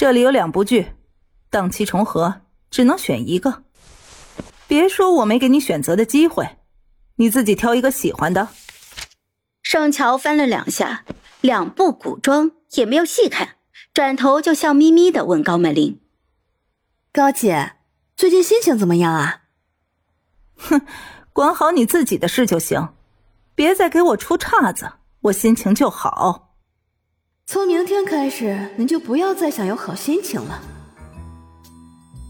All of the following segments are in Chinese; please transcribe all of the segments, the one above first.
这里有两部剧，档期重合，只能选一个。别说我没给你选择的机会，你自己挑一个喜欢的。盛乔翻了两下，两部古装也没有细看，转头就笑眯眯的问高美玲：“高姐，最近心情怎么样啊？”“哼，管好你自己的事就行，别再给我出岔子，我心情就好。”从明天开始，您就不要再想有好心情了。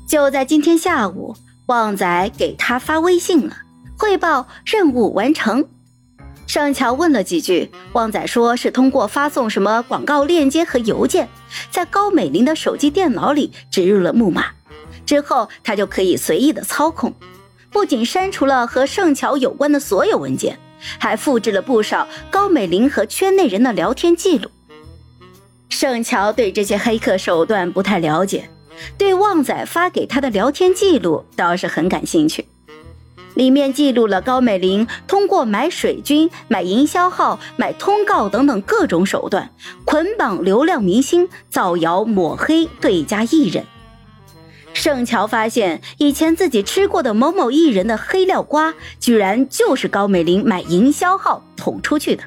就在今天下午，旺仔给他发微信了，汇报任务完成。盛乔问了几句，旺仔说是通过发送什么广告链接和邮件，在高美玲的手机电脑里植入了木马，之后他就可以随意的操控，不仅删除了和盛乔有关的所有文件，还复制了不少高美玲和圈内人的聊天记录。盛乔对这些黑客手段不太了解，对旺仔发给他的聊天记录倒是很感兴趣。里面记录了高美玲通过买水军、买营销号、买通告等等各种手段，捆绑流量明星，造谣抹黑对家艺人。盛乔发现，以前自己吃过的某某艺人的黑料瓜，居然就是高美玲买营销号捅出去的。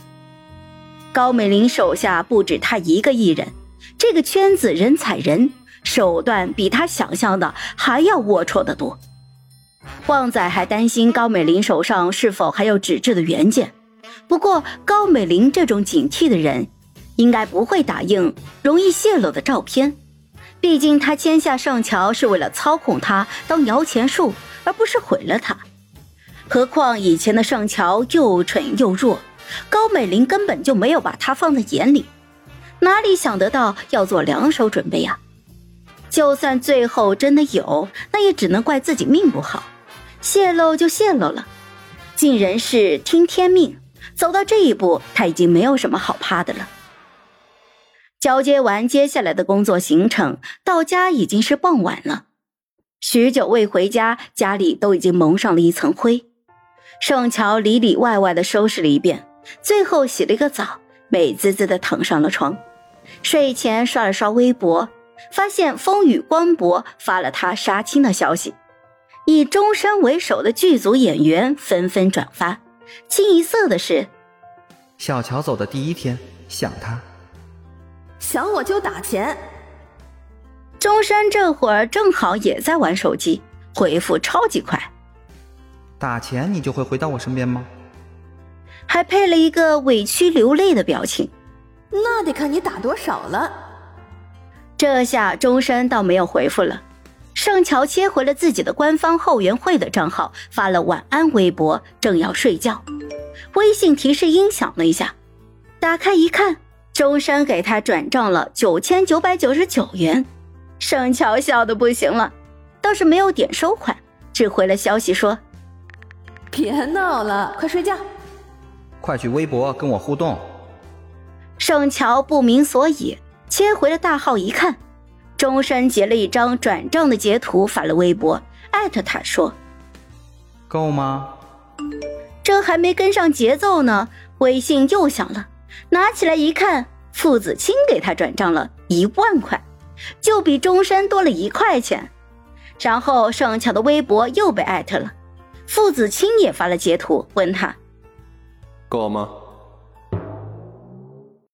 高美玲手下不止她一个艺人，这个圈子人踩人，手段比她想象的还要龌龊得多。旺仔还担心高美玲手上是否还有纸质的原件，不过高美玲这种警惕的人，应该不会打印容易泄露的照片，毕竟他签下盛乔是为了操控他当摇钱树，而不是毁了他。何况以前的盛乔又蠢又弱。高美玲根本就没有把他放在眼里，哪里想得到要做两手准备呀？就算最后真的有，那也只能怪自己命不好，泄露就泄露了，尽人事听天命。走到这一步，他已经没有什么好怕的了。交接完接下来的工作行程，到家已经是傍晚了。许久未回家，家里都已经蒙上了一层灰。盛乔里里外外的收拾了一遍。最后洗了个澡，美滋滋的躺上了床。睡前刷了刷微博，发现风雨光博发了他杀青的消息，以终身为首的剧组演员纷纷转发。清一色的是：小乔走的第一天，想他，想我就打钱。钟山这会儿正好也在玩手机，回复超级快。打钱你就会回到我身边吗？还配了一个委屈流泪的表情，那得看你打多少了。这下钟山倒没有回复了。盛乔切回了自己的官方后援会的账号，发了晚安微博，正要睡觉，微信提示音响了一下，打开一看，钟山给他转账了九千九百九十九元。盛乔笑的不行了，倒是没有点收款，只回了消息说：“别闹了，快睡觉。”快去微博跟我互动。盛乔不明所以，切回了大号一看，钟山截了一张转账的截图发了微博，艾特他说：“够吗？”这还没跟上节奏呢，微信又响了，拿起来一看，付子清给他转账了一万块，就比钟山多了一块钱。然后盛乔的微博又被艾特了，付子清也发了截图问他。够吗？